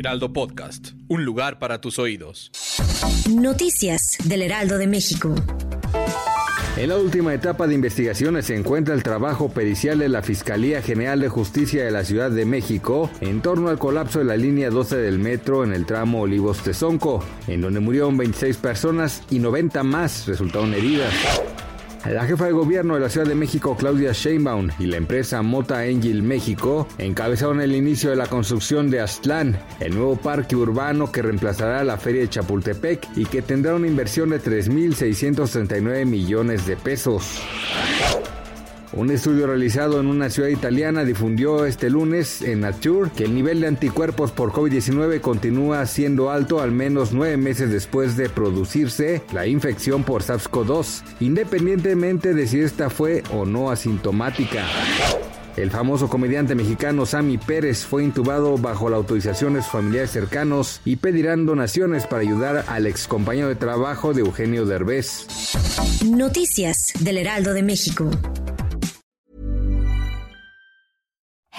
Heraldo Podcast. Un lugar para tus oídos. Noticias del Heraldo de México. En la última etapa de investigaciones se encuentra el trabajo pericial de la Fiscalía General de Justicia de la Ciudad de México en torno al colapso de la línea 12 del metro en el tramo Olivos-Tezonco, en donde murieron 26 personas y 90 más resultaron heridas. La jefa de gobierno de la Ciudad de México, Claudia Sheinbaum, y la empresa Mota Angel México encabezaron el inicio de la construcción de Aztlán, el nuevo parque urbano que reemplazará la feria de Chapultepec y que tendrá una inversión de 3.639 millones de pesos. Un estudio realizado en una ciudad italiana difundió este lunes en Nature que el nivel de anticuerpos por COVID-19 continúa siendo alto al menos nueve meses después de producirse la infección por SARS-CoV-2, independientemente de si esta fue o no asintomática. El famoso comediante mexicano Sammy Pérez fue intubado bajo la autorización de sus familiares cercanos y pedirán donaciones para ayudar al ex compañero de trabajo de Eugenio Derbez. Noticias del Heraldo de México.